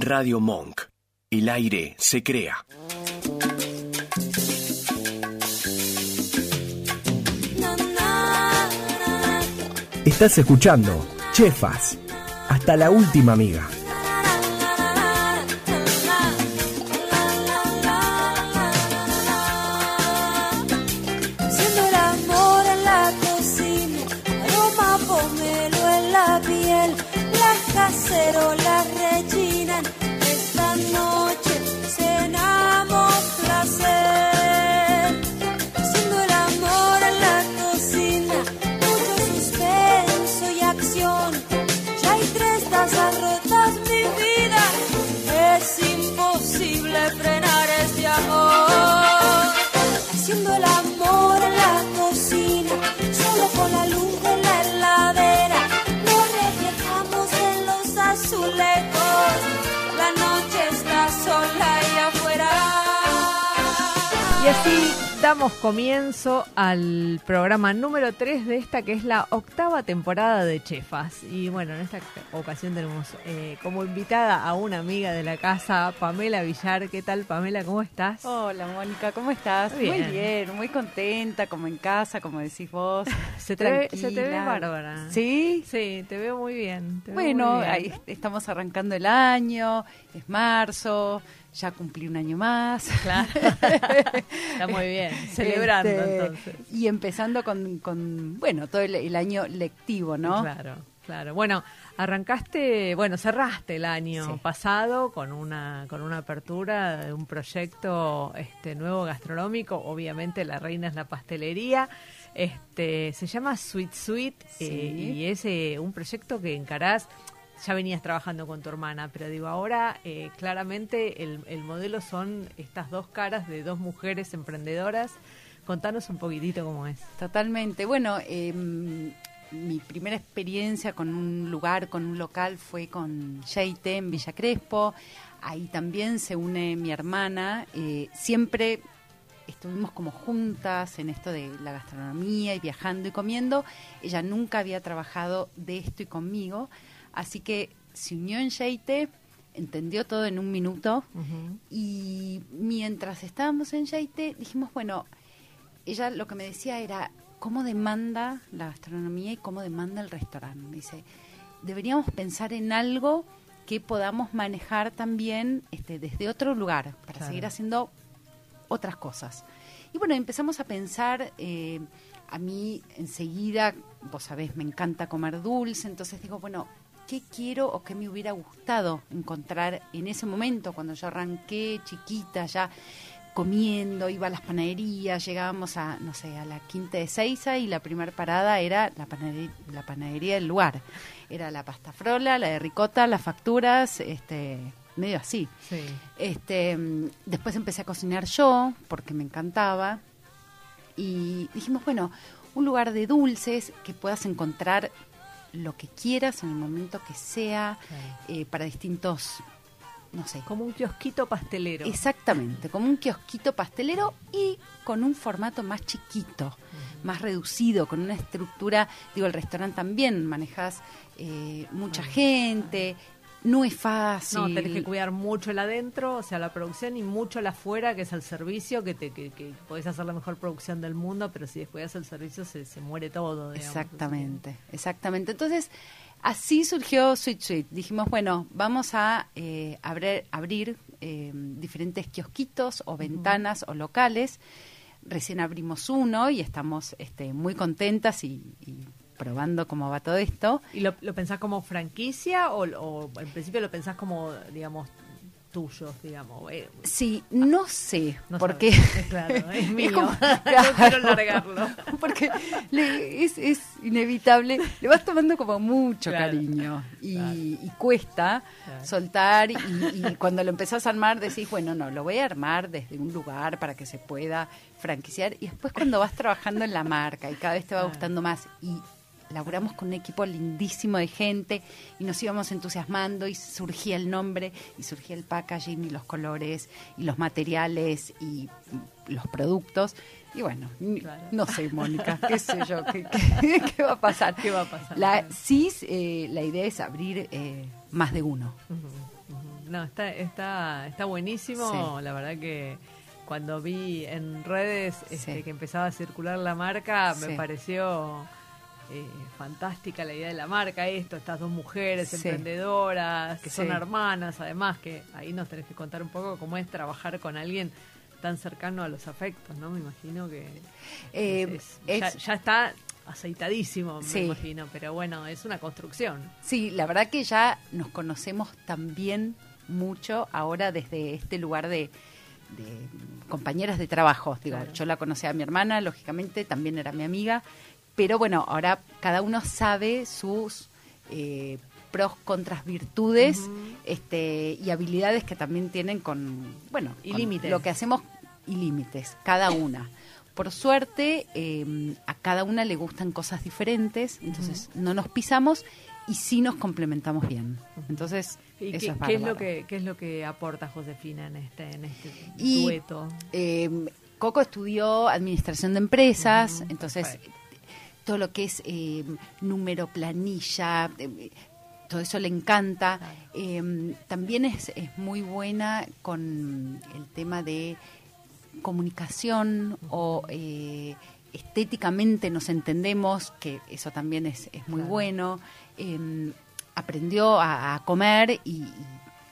Radio Monk. El aire se crea. Estás escuchando Chefas. Hasta la última amiga. Damos comienzo al programa número 3 de esta que es la octava temporada de Chefas. Y bueno, en esta ocasión tenemos eh, como invitada a una amiga de la casa, Pamela Villar. ¿Qué tal, Pamela? ¿Cómo estás? Hola Mónica, ¿cómo estás? Muy bien. Muy bien, muy contenta, como en casa, como decís vos. Se te, ve, se te ve tranquila. bárbara. ¿Sí? Sí, te veo muy bien. te veo Bueno, muy bien. ahí estamos arrancando el año, es marzo, ya cumplí un año más. Claro. Está muy bien. Celebrando Este, entonces. Y empezando con, con, bueno, todo el, el año lectivo, ¿no? Claro, claro. Bueno, arrancaste, bueno, cerraste el año Sí. pasado con una con una apertura de un proyecto este nuevo gastronómico. Obviamente la reina es la pastelería. Este se llama Sweet Sweet eh, y es eh, un proyecto que encarás. Ya venías trabajando con tu hermana, pero digo, ahora eh, claramente el, el modelo son estas dos caras de dos mujeres emprendedoras. Contanos un poquitito cómo es. Totalmente. Bueno, eh, mi primera experiencia con un lugar, con un local, fue con Sheite en Villa Crespo. Ahí también se une mi hermana. Eh, siempre estuvimos como juntas en esto de la gastronomía y viajando y comiendo. Ella nunca había trabajado de esto y conmigo. Así que se unió en Sheite, entendió todo en un minuto. Y mientras estábamos en Sheite, dijimos, bueno, ella lo que me decía era cómo demanda la gastronomía y cómo demanda el restaurante. Dice, deberíamos pensar en algo que podamos manejar también este, desde otro lugar para Claro. seguir haciendo otras cosas. Y bueno, empezamos a pensar, eh, a mí enseguida, vos sabés, me encanta comer dulce, entonces digo, bueno, ¿qué quiero o qué me hubiera gustado encontrar en ese momento cuando yo arranqué chiquita ya? comiendo, iba a las panaderías, llegábamos a, no sé, a la quinta de Seiza y la primera parada era la panadería, la panadería del lugar. Era la pasta frola, la de ricota, las facturas, este, medio así. Sí. Este, después empecé a cocinar yo porque me encantaba y dijimos, bueno, un lugar de dulces que puedas encontrar lo que quieras en el momento que sea eh, para distintos, no sé, Como un kiosquito pastelero. Exactamente, como un kiosquito pastelero y con un formato más chiquito, más reducido, con una estructura, digo, el restaurante también manejas eh, mucha gente, no es fácil. No, tenés que cuidar mucho el adentro, o sea, la producción, y mucho el afuera, que es el servicio, que, te, que, que podés hacer la mejor producción del mundo, pero si descuidas el servicio se, se muere todo. digamos. Exactamente, exactamente. Entonces, así surgió Sweet Sweet. Dijimos, bueno, vamos a eh, abrir, abrir eh, diferentes kiosquitos o ventanas o locales. Recién abrimos uno y estamos este, muy contentas y, y probando cómo va todo esto. ¿Y lo, lo pensás como franquicia o, o en principio lo pensás como, digamos, tuyos, digamos? Eh, Sí, no sé, no porque sabés. Claro, es mío. como- no quiero largarlo. porque le- es, es inevitable, le vas tomando como mucho Claro, cariño y, cuesta soltar y, y cuando lo empezás a armar decís, bueno, no, lo voy a armar desde un lugar para que se pueda franquiciar y después cuando vas trabajando en la marca y cada vez te va gustando más y laburamos con un equipo lindísimo de gente y nos íbamos entusiasmando y surgía el nombre y surgía el packaging y los colores y los materiales y los productos. Y bueno, Claro. no sé, Mónica, qué sé yo, qué, qué- qué va a pasar. ¿Qué va a pasar? La, sí, eh, la idea es abrir eh, más de uno. No, está, está, está buenísimo. Sí. La verdad que cuando vi en redes este, Sí. que empezaba a circular la marca, Sí. me pareció eh, fantástica la idea de la marca, esto, estas dos mujeres Sí. emprendedoras, que son hermanas, además, que ahí nos tenés que contar un poco cómo es trabajar con alguien tan cercano a los afectos, ¿no? Me imagino que Eh, es- es- ya, es- ya está aceitadísimo, me imagino, pero bueno, es una construcción. Sí, la verdad que ya nos conocemos también mucho ahora desde este lugar de, de compañeras de trabajo. Digo, Claro. yo la conocí a mi hermana, lógicamente, también era mi amiga, pero bueno, ahora cada uno sabe sus eh, pros, contras, virtudes este, y habilidades que también tienen con, bueno, Y con límites. lo que hacemos y límites, cada una. Por suerte, eh, a cada una le gustan cosas diferentes, entonces no nos pisamos y sí nos complementamos bien. Entonces, ¿Y eso qué, es qué es lo que qué es lo que aporta Josefina en este en este Y- dueto? Eh, Coco estudió administración de empresas, entonces perfecto. Todo lo que es eh, número, planilla, eh, todo eso le encanta. Eh, también es, es muy buena con el tema de comunicación o estéticamente nos entendemos, que eso también es, es muy Claro. bueno. Eh, aprendió a, a comer y, y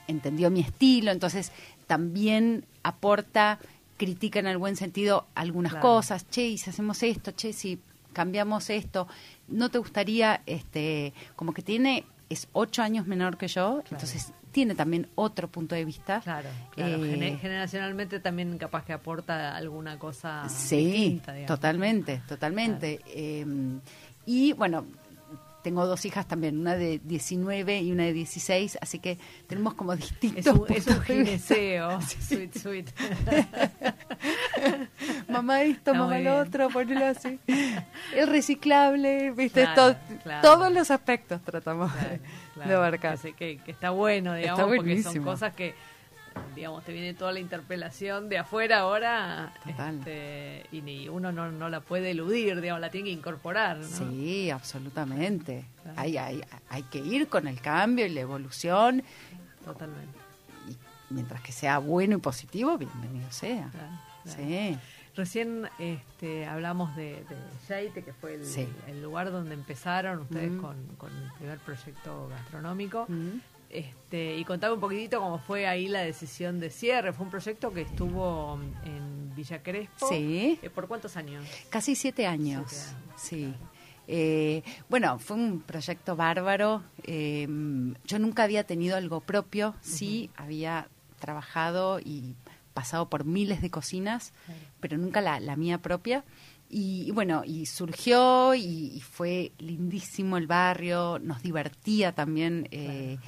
entendió mi estilo, entonces también aporta, critica en el buen sentido algunas Claro. cosas, che, y si hacemos esto, che, si cambiamos esto, ¿no te gustaría, este, como que tiene, es ocho años menor que yo, entonces tiene también otro punto de vista. Claro, claro. Eh, Gene- generacionalmente también capaz que aporta alguna cosa Sí, distinta, totalmente, totalmente. Eh, y bueno, tengo dos hijas también, una de 19 y una de 16, así que tenemos como distintos Es un, es un gineceo. Sweet, sweet. mamá esto, Está mamá lo otro, ponelo así. El reciclable, viste, Claro, To- claro. todos los aspectos tratamos Claro, de- abarcar. Que, que- que está bueno, digamos, Está porque son cosas que, digamos, te viene toda la interpelación de afuera ahora este, y ni uno no, no la puede eludir, digamos, la tiene que incorporar, ¿no? Sí, absolutamente. Hay, hay, hay que ir con el cambio y la evolución, Totalmente. y mientras que sea bueno y positivo, bienvenido sea. Sí. Recién este, hablamos de, de Yaite, que fue el, Sí. el lugar donde empezaron ustedes con, con el primer proyecto gastronómico. Mm. Este, y contame un poquitito cómo fue ahí la decisión de cierre. Fue un proyecto que estuvo en Villa Crespo. Sí. Eh, ¿Por cuántos años? Casi siete años. Siete años, Sí. Eh, bueno, fue un proyecto bárbaro. Eh, yo nunca había tenido algo propio. Sí, había trabajado y pasado por miles de cocinas, pero nunca la, la mía propia. Y, y bueno, y surgió y, y fue lindísimo el barrio, nos divertía también eh,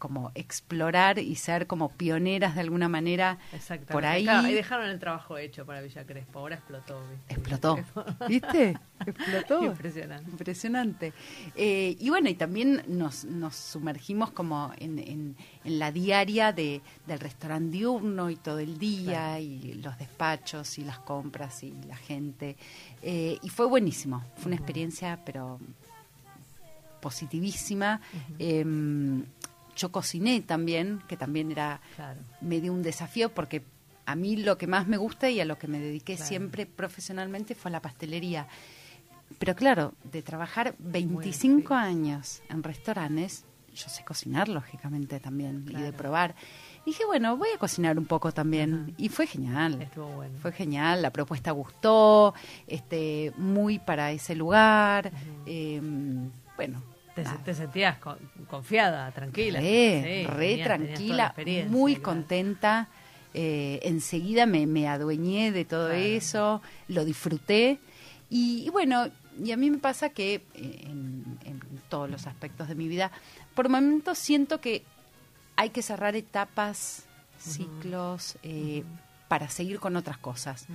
como explorar y ser como pioneras de alguna manera Exactamente. por ahí. Claro, ahí dejaron el trabajo hecho para Villa Crespo. Ahora explotó. ¿viste? Explotó. ¿Viste? Explotó. Impresionante. Impresionante. Eh, y bueno, y también nos, nos sumergimos como en, en- en la diaria de, del restaurante diurno y todo el día, Claro. y los despachos y las compras y la gente. Eh, y fue buenísimo. Fue una experiencia, pero positivísima. Yo cociné también, que también era Claro. medio un desafío porque a mí lo que más me gusta y a lo que me dediqué Claro. siempre profesionalmente fue la pastelería. Pero claro, de trabajar 25 sí. años en restaurantes, yo sé cocinar lógicamente también y de probar. Dije, bueno, voy a cocinar un poco también. Ajá. Y fue genial. Estuvo bueno. Fue genial, la propuesta gustó, este, muy para ese lugar. eh, bueno, Te, sentías con- confiada, tranquila. Re, Sí, re tenías- tranquila, muy claro. contenta. eh, enseguida me, me adueñé de todo Claro. eso, lo disfruté. Y, y bueno, y a mí me pasa que eh, en, en todos los aspectos de mi vida, por momentos siento que hay que cerrar etapas, ciclos, eh, para seguir con otras cosas.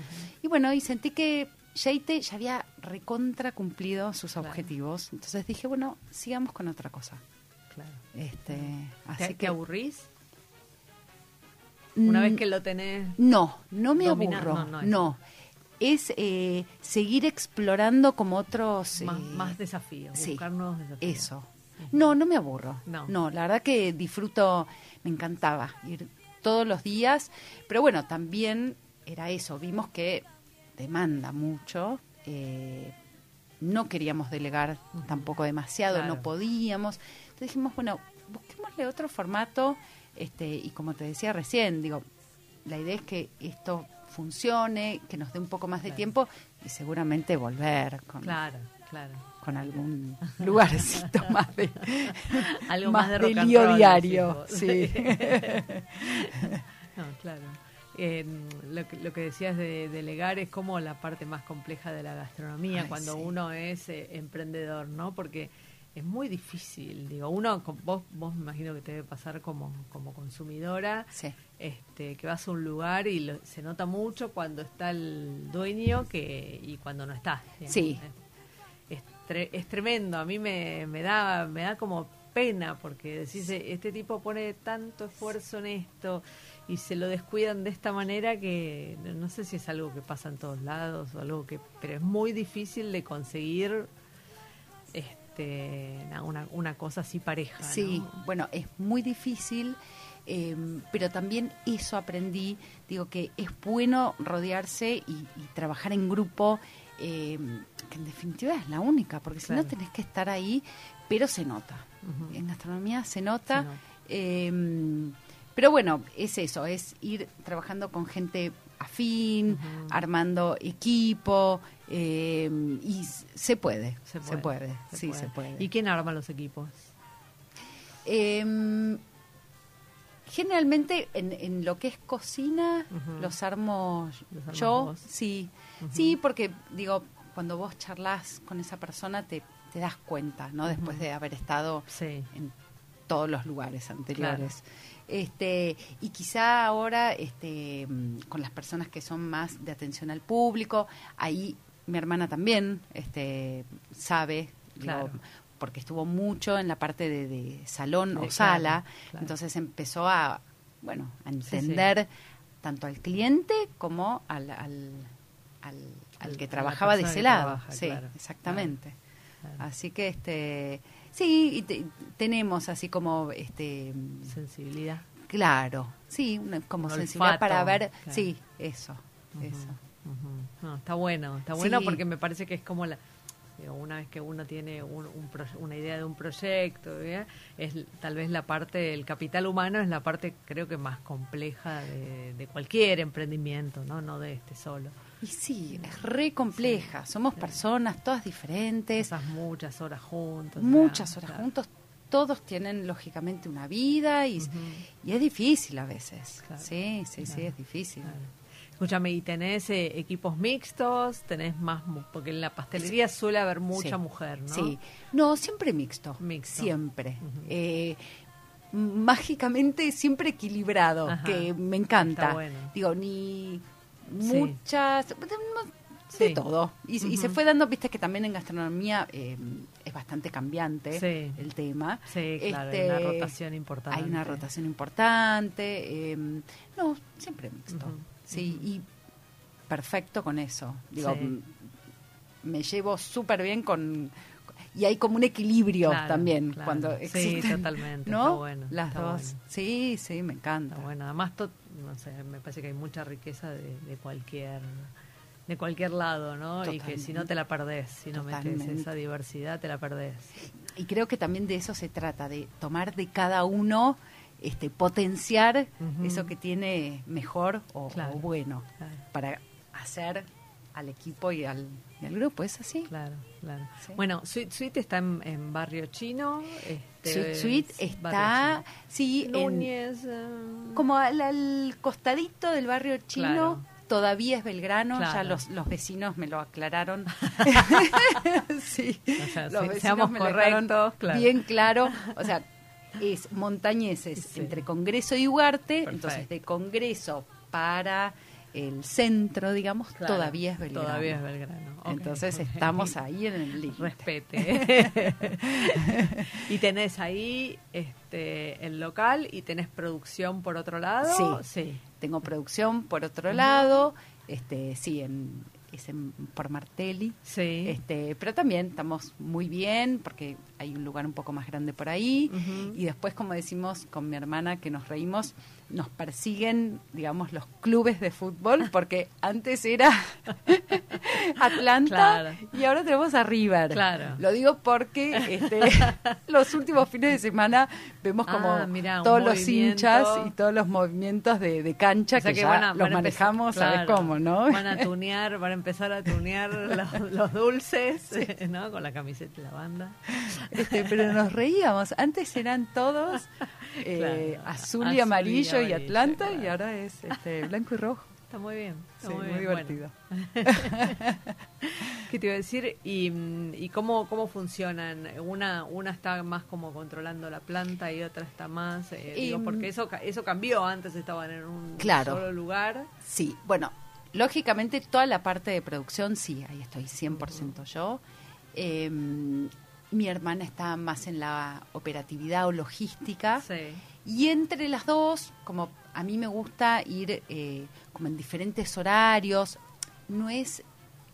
Y bueno, y sentí que Yaite ya había recontra cumplido sus Claro. objetivos. Entonces dije, bueno, sigamos con otra cosa. Claro. Este, ¿Te, así te que aburrís? Una Mm, vez que lo tenés. no, no me aburro, no, no, no es- es eh, seguir explorando como otros Más, eh, más desafíos, sí, buscar nuevos desafíos. eso, No, no me aburro. No. No. la verdad que disfruto, me encantaba ir todos los días, pero bueno, también era eso, vimos que demanda mucho, eh, no queríamos delegar tampoco demasiado, Claro. no podíamos, entonces dijimos, bueno, busquémosle otro formato, este, y como te decía recién, digo, la idea es que esto funcione, que nos dé un poco más de Claro. tiempo y seguramente volver con, Claro, claro. con algún lugarcito más de Algo más, de, and lío diario. Sí. no, claro. Eh, lo, que, lo que decías de delegar es como la parte más compleja de la gastronomía Ay, cuando sí. uno es eh, emprendedor, ¿no? Porque es muy difícil, digo, uno, vos, vos me imagino que te debe pasar como, como consumidora, Sí. este, que vas a un lugar y lo- se nota mucho cuando está el dueño que y cuando no está. digamos. Sí. Es, tre- es tremendo, a mí me, me da me da como pena porque decís, "Eh, este tipo pone tanto esfuerzo en esto y se lo descuidan de esta manera que no, sé si es algo que pasa en todos lados o algo que pero es muy difícil de conseguir este na- una, una cosa así pareja. ¿no? Sí, bueno, es muy difícil, eh, pero también eso aprendí, digo que es bueno rodearse y, y trabajar en grupo, eh, que en definitiva es la única, porque si no tenés que estar ahí, pero se nota. En gastronomía se nota. Se nota. eh, pero bueno, es eso, es ir trabajando con gente afín, armando equipo, eh, y se puede, Se se puede, sí, se puede. ¿Y quién arma los equipos? Em, generalmente en, en lo que es cocina los armo Los yo, vos. sí, sí, porque digo, cuando vos charlas con esa persona te, te das cuenta, ¿no? Después de haber estado Sí. en todos los lugares anteriores. Este, y quizá ahora este, mm, con las personas que son más de atención al público, ahí mi hermana también este, sabe, digo, porque estuvo mucho en la parte de, de salón Sí, o sala, claro, claro. entonces empezó a, bueno, a sí. entender tanto al cliente como al, al, al, al que trabajaba de ese lado. trabaja, sí, exactamente. Así que este sí, y te- tenemos así como este Sensibilidad. claro, sí, una- como Un sensibilidad olfato, para ver, claro. sí, eso, eso. No, está bueno, está bueno Sí. porque me parece que es como la una vez que uno tiene un, un proye- una idea de un proyecto, ¿eh? es tal vez la parte, el capital humano es la parte creo que más compleja de, de cualquier emprendimiento, no no de este solo. Y sí, es re compleja, somos personas todas diferentes, muchas horas juntos. muchas claro, horas claro. juntos, todos tienen lógicamente una vida y, y es difícil a veces. Claro, sí, sí, sí, es difícil. Escúchame, ¿y tenés eh, equipos mixtos? ¿Tenés más? Porque en la pastelería suele haber mucha Sí. mujer, ¿no? Sí, no, siempre mixto. Mixto. Siempre. Eh, mágicamente siempre equilibrado, Ajá. que me encanta. Bueno. Digo, ni. Muchas, de, de Sí. todo. Y, y se fue dando, viste que también en gastronomía eh, es bastante cambiante Sí. el tema. Sí, claro, hay Este, una rotación importante. Hay una rotación importante. eh, no, siempre mixto. Sí, y perfecto con eso. Digo, me llevo súper bien con... Y hay como un equilibrio Claro, también claro. cuando Sí, existen. totalmente, ¿No? está bueno, Las está dos. bueno. Sí, sí, me encanta. Está bueno, además, to- no sé, me parece que hay mucha riqueza de, de cualquier de cualquier lado, ¿no? Y que si no te la perdés, si no metes Totalmente. esa diversidad, te la perdés. Y creo que también de eso se trata, de tomar de cada uno, este, potenciar eso que tiene mejor o, Claro, o bueno, claro. para hacer al equipo y al, y al grupo. ¿Es así? Claro, claro. Sí. Bueno, Sweet Sweet está en, en Barrio Chino. Este, Sweet Sweet es está, sí, Chino. en- Núñez. eh, como al, al costadito del barrio chino. Claro. Todavía es Belgrano, ya los, los vecinos me lo aclararon. sí, O sea, los vecinos me lo correctos, claro. bien claro. O sea, es montañeses Sí. entre Congreso y Ugarte, Perfecto. entonces de Congreso para el centro, digamos, claro, todavía es Belgrano. Todavía es Belgrano. Entonces estamos ahí en el límite. Respete. y tenés ahí este el local y tenés producción por otro lado. Sí. Tengo producción por otro lado, este, sí, en, es en, por Martelli. Sí. Este, pero también estamos muy bien porque hay un lugar un poco más grande por ahí. Y después, como decimos con mi hermana, que nos reímos, nos persiguen, digamos, los clubes de fútbol, porque antes era Atlanta Claro. y ahora tenemos a River. Claro. Lo digo porque este, los últimos fines de semana vemos como Ah, mirá, todos los hinchas y todos los movimientos de, de cancha O sea que, que ya a- los manejamos, ¿sabes claro, cómo, no? Van a tunear, van a empezar a tunear los, los dulces, ¿no? Con la camiseta de la banda. Este, pero nos reíamos. Antes eran todos eh, Claro, azul, azul y y amarillo y, Atlanta y ahora es este, blanco y rojo. Está muy bien. Está Sí, muy, muy bien. Bueno, divertido. ¿Qué te iba a decir? ¿Y, mm, y cómo, cómo funcionan? Una, una está más como controlando la planta y otra está más... eh, digo, Y, porque eso, eso cambió. Antes estaban en un Claro. solo lugar. Sí, bueno, lógicamente toda la parte de producción, sí, ahí estoy 100% yo. Eh, mi hermana está más en la operatividad o logística. Sí. Y entre las dos, como a mí me gusta ir eh, como en diferentes horarios, no es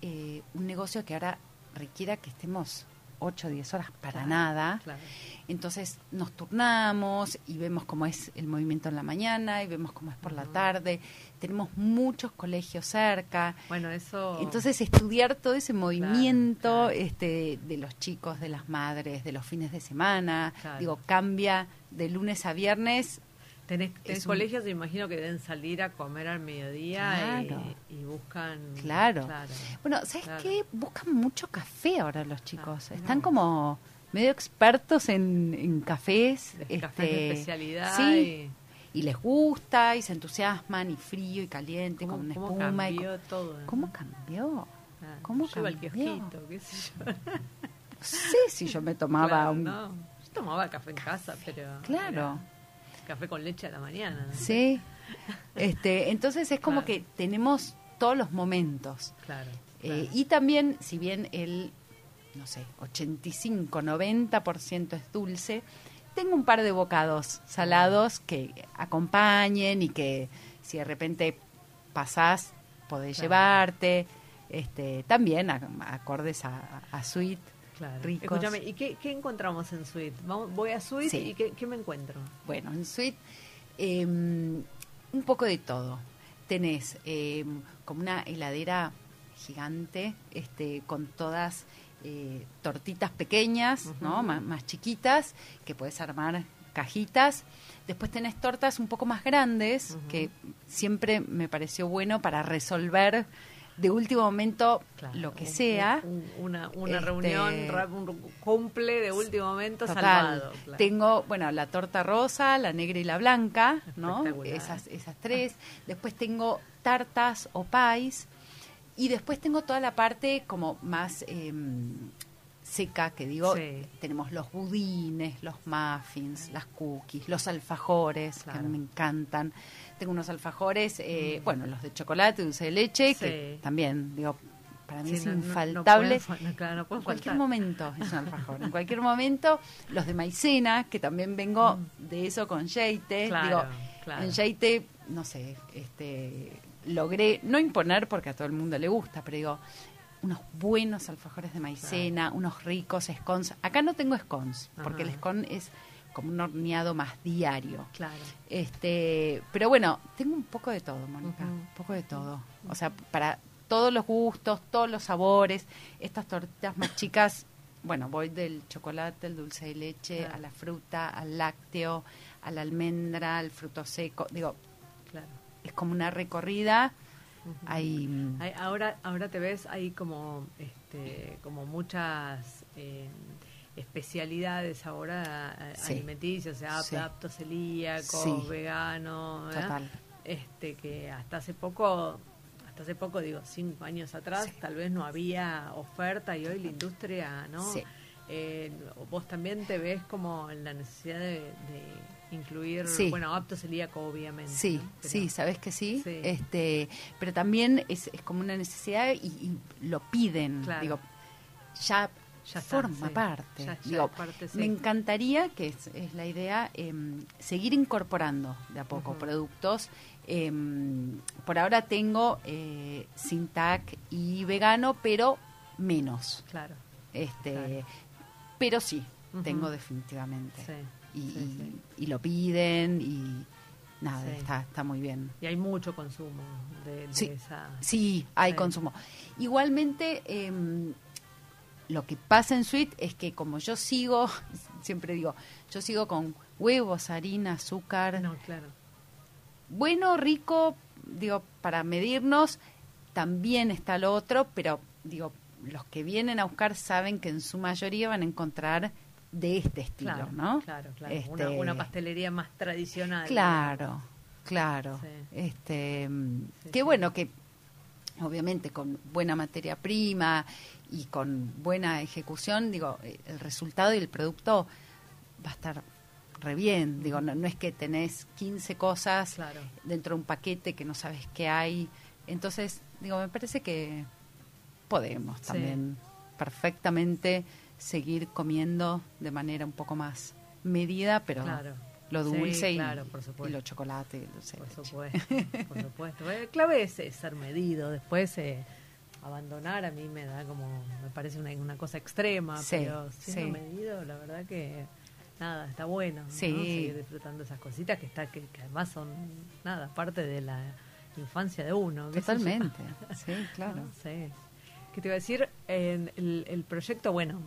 eh, un negocio que ahora requiera que estemos 8 o 10 horas para Claro, nada. claro. Entonces nos turnamos y vemos cómo es el movimiento en la mañana y vemos cómo es por la tarde. Tenemos muchos colegios cerca. Bueno, eso... Entonces estudiar todo ese movimiento claro. este, de los chicos, de las madres, de los fines de semana, digo, cambia de lunes a viernes. Tenés, tenés es un- colegios, me imagino que deben salir a comer al mediodía Claro. y, y buscan... Claro. Bueno, ¿sabes Claro. qué? Buscan mucho café ahora los chicos. Claro. Están como medio expertos en, en cafés. De cafés de este, especialidad Sí. y- Y les gusta y se entusiasman y frío y caliente ¿Cómo, con una cómo espuma. y cambió todo? con- ¿no? ¿Cómo cambió? Ah, cómo yo cambió? kiosquito, qué sé yo. No sé si yo me tomaba Claro, un... no. Yo tomaba café en casa, pero... Claro. era café con leche a la mañana. ¿no? Sí. Este, entonces es como Claro. que tenemos todos los momentos. Claro. Eh, claro. y también, si bien el, no sé, 85, 90% es dulce, tengo un par de bocados salados que acompañen y que si de repente pasás, podés Claro. llevarte. Este, también a- acordes a, a sweet, Claro. ricos. Escúchame, ¿y qué, qué encontramos en Sweet? Vamos, voy a Sí. y ¿qué, qué me encuentro? Bueno, en Sweet eh, un poco de todo. Tenés eh, como una heladera gigante este, con todas eh, tortitas pequeñas, ¿no? Más, chiquitas, que puedes armar cajitas. Después tenés tortas un poco más grandes, que siempre me pareció bueno para resolver de último momento Claro, lo que sea. un- una una Este, reunión, un cumple de último momento Total. salvado. claro. Tengo, bueno, la torta rosa, la negra y la blanca, ¿no? Esas, esas tres. Después tengo tartas o pies. Y después tengo toda la parte como más em, seca, que digo, Sí. tenemos los budines, los muffins, las cookies, los alfajores, que a Claro. mí me encantan. Tengo unos alfajores, eh, bueno, los de chocolate, dulce de leche, que también, digo, para mí Sí, es no- no- no infaltable. pueden claro, En cualquier faltar. momento es un alfajor. En cualquier momento, los de maicena, que también vengo de eso con Yeite. Mm. Claro, Digo, claro. en Yeite, no sé, este, logré, no imponer porque a todo el mundo le gusta, pero digo, unos buenos alfajores de maicena, unos ricos scones. Acá no tengo scones, porque el scone es como un horneado más diario. Claro. Este, pero bueno, tengo un poco de todo, Mónica, un poco de todo. O sea, para todos los gustos, todos los sabores, estas tortitas más chicas, bueno, voy del chocolate, el dulce de leche, Claro. a la fruta, al lácteo, a la almendra, al fruto seco. Digo, Claro. es como una recorrida. Hay, mm, Hay- ahora, ahora te ves, hay como, este, como muchas eh, especialidades ahora eh, Sí. alimenticias, o sea, Sí. apto celíaco, Sí. vegano, ¿verdad? Total. Este, que hasta hace poco, hasta hace poco, digo, cinco años atrás, tal vez no había oferta y hoy la industria, ¿no? Sí. Eh, vos también te ves como en la necesidad de, de incluir, Sí. bueno, apto celíaco, obviamente. Sí, ¿no? Pero- sí, sabes que sí. Sí. Este, pero también es, es como una necesidad y, y lo piden. Claro. Digo, ya, Ya forma parte. Ya- ya Digo, es parte, sí. me encantaría que es, es la idea em, seguir incorporando de a poco productos. Em, por ahora tengo eh, sin TAC y vegano, pero menos. Claro. Este, Claro. pero sí, tengo definitivamente. Sí, Y, sí, sí. y- y lo piden y nada, Sí. está, está muy bien. Y hay mucho consumo de, de Sí. esa... Sí, hay Sí. consumo. Igualmente, em, lo que pasa en Sweet es que como yo sigo, siempre digo, yo sigo con huevos, harina, azúcar, No, claro. bueno, rico, digo, para medirnos, también está lo otro, pero digo, los que vienen a buscar saben que en su mayoría van a encontrar de este estilo, Claro, ¿no? claro, claro. Este, Una, una pastelería más tradicional. Claro, claro. Sí. Este, mm, Sí, qué sí. bueno que obviamente con buena materia prima y con buena ejecución, digo, eh, el resultado y el producto va a estar re bien. Digo, no, no es que tenés 15 cosas Claro. dentro de un paquete que no sabes qué hay. Entonces, digo, me parece que podemos Sí. también perfectamente seguir comiendo de manera un poco más medida, pero Claro. Lo dulce y, claro, y lo chocolate. y el dulce de Por supuesto, por supuesto. El clave es, es ser medido. Después, eh, abandonar a mí me da como, me parece una, una cosa extrema, Sí, pero siendo sí. medido, la verdad que nada, está bueno. ¿no? Seguir disfrutando esas cositas que, está, que, que además son, nada, parte de la infancia de uno. Totalmente, sí, claro. No sé. ¿Qué te iba a decir? En el, el proyecto, bueno,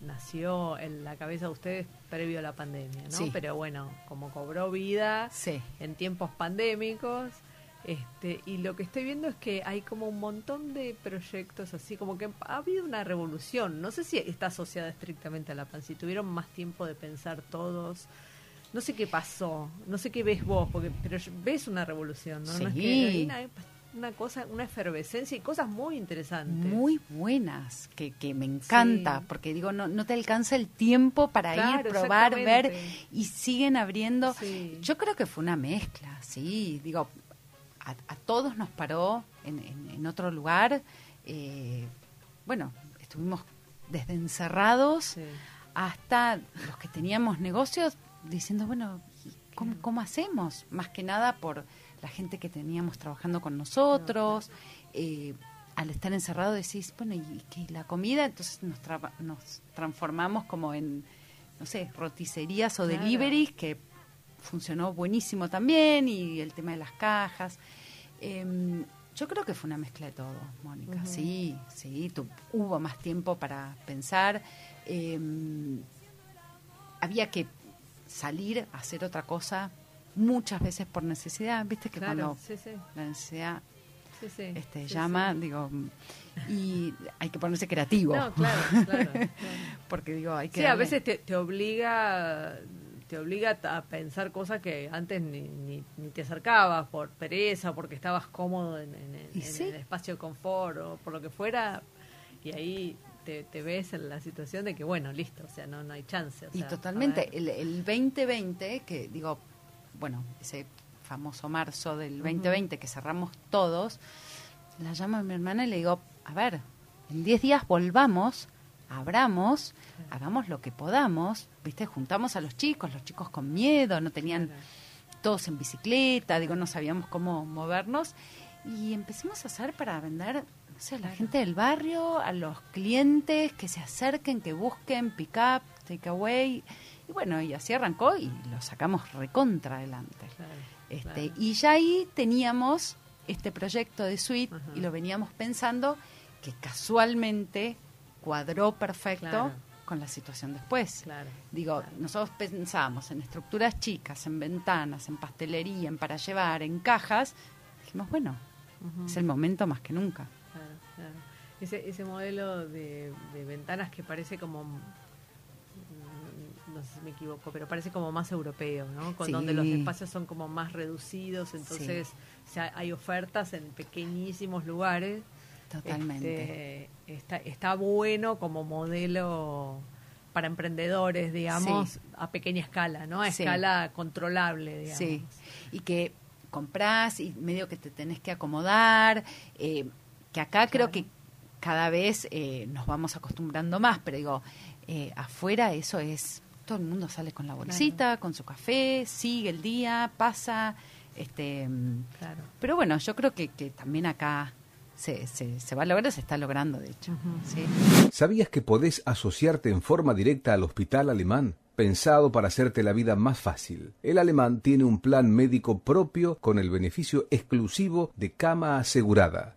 nació en la cabeza de ustedes previo a la pandemia, ¿no? Sí. Pero bueno, como cobró vida Sí, en tiempos pandémicos, este, y lo que estoy viendo es que hay como un montón de proyectos así, como que ha habido una revolución. No sé si está asociada estrictamente a la pandemia, si tuvieron más tiempo de pensar todos. No sé qué pasó, no sé qué ves vos, porque pero ves una revolución, ¿no? No es que una, cosa, una efervescencia y cosas muy interesantes. muy buenas, que, que me encanta, Sí. porque digo, no, no te alcanza el tiempo para Claro, ir, probar, ver, y siguen abriendo. Sí. Yo creo que fue una mezcla, sí, digo, a, a todos nos paró en, en- en otro lugar. eh, bueno, estuvimos desde encerrados Sí. hasta los que teníamos negocios diciendo, bueno, ¿cómo, cómo hacemos? Más que nada por la gente que teníamos trabajando con nosotros. eh, al estar encerrado decís, bueno, ¿y qué? ¿La comida? Entonces nos, traba- nos transformamos como en, no sé, roticerías o Claro. deliveries, que funcionó buenísimo también, y el tema de las cajas. Em, yo creo que fue una mezcla de todo, Mónica. Sí, sí, tu- hubo más tiempo para pensar. Em, había que salir a hacer otra cosa muchas veces por necesidad. Viste que Claro, cuando sí, sí, la necesidad sí, este, llama, digo, y hay que ponerse creativo. No, claro, claro, claro. Porque digo, hay que. Sí, a veces te, te obliga te obliga a pensar cosas que antes ni, ni, ni te acercabas por pereza, porque estabas cómodo en, en- en- el espacio de confort o por lo que fuera, y ahí te, te ves en la situación de que, bueno, listo, o sea, no, no hay chance. o Y totalmente, el, el 2020, que digo, bueno, ese famoso marzo del 2020 que cerramos todos, la llamo a mi hermana y le digo, a ver, en 10 días volvamos, abramos, hagamos lo que podamos, ¿viste? Juntamos a los chicos, los chicos con miedo, no tenían todos en bicicleta, digo, no sabíamos cómo movernos, y empecemos a hacer para vender, no sé, a la gente del barrio, a los clientes que se acerquen, que busquen pick up, take away, y bueno, y así arrancó y lo sacamos recontra adelante. Claro, Este, claro. Y ya ahí teníamos este proyecto de suite Ajá. y lo veníamos pensando que casualmente cuadró perfecto Claro. con la situación después. Digo, nosotros pensábamos en estructuras chicas, en ventanas, en pastelería, en para llevar, en cajas. Dijimos, bueno, es el momento más que nunca. Ese, ese modelo de, de ventanas que parece como, no sé si me equivoco, pero parece como más europeo, ¿no? Con Sí. donde los espacios son como más reducidos, entonces o sea, hay ofertas en pequeñísimos lugares. Totalmente. Este, está, está bueno como modelo para emprendedores, digamos, Sí. a pequeña escala, ¿no? A Sí. escala controlable, digamos. Sí, y que comprás y medio que te tenés que acomodar, eh, que acá creo que cada vez eh, nos vamos acostumbrando más, pero digo, eh, afuera eso es, todo el mundo sale con la bolsita, con su café, sigue el día, pasa, este, Claro. pero bueno, yo creo que, que también acá se, se, se va a lograr, se está logrando, de hecho. sí. ¿Sabías que podés asociarte en forma directa al Hospital Alemán? Pensado para hacerte la vida más fácil. El alemán tiene un plan médico propio con el beneficio exclusivo de cama asegurada,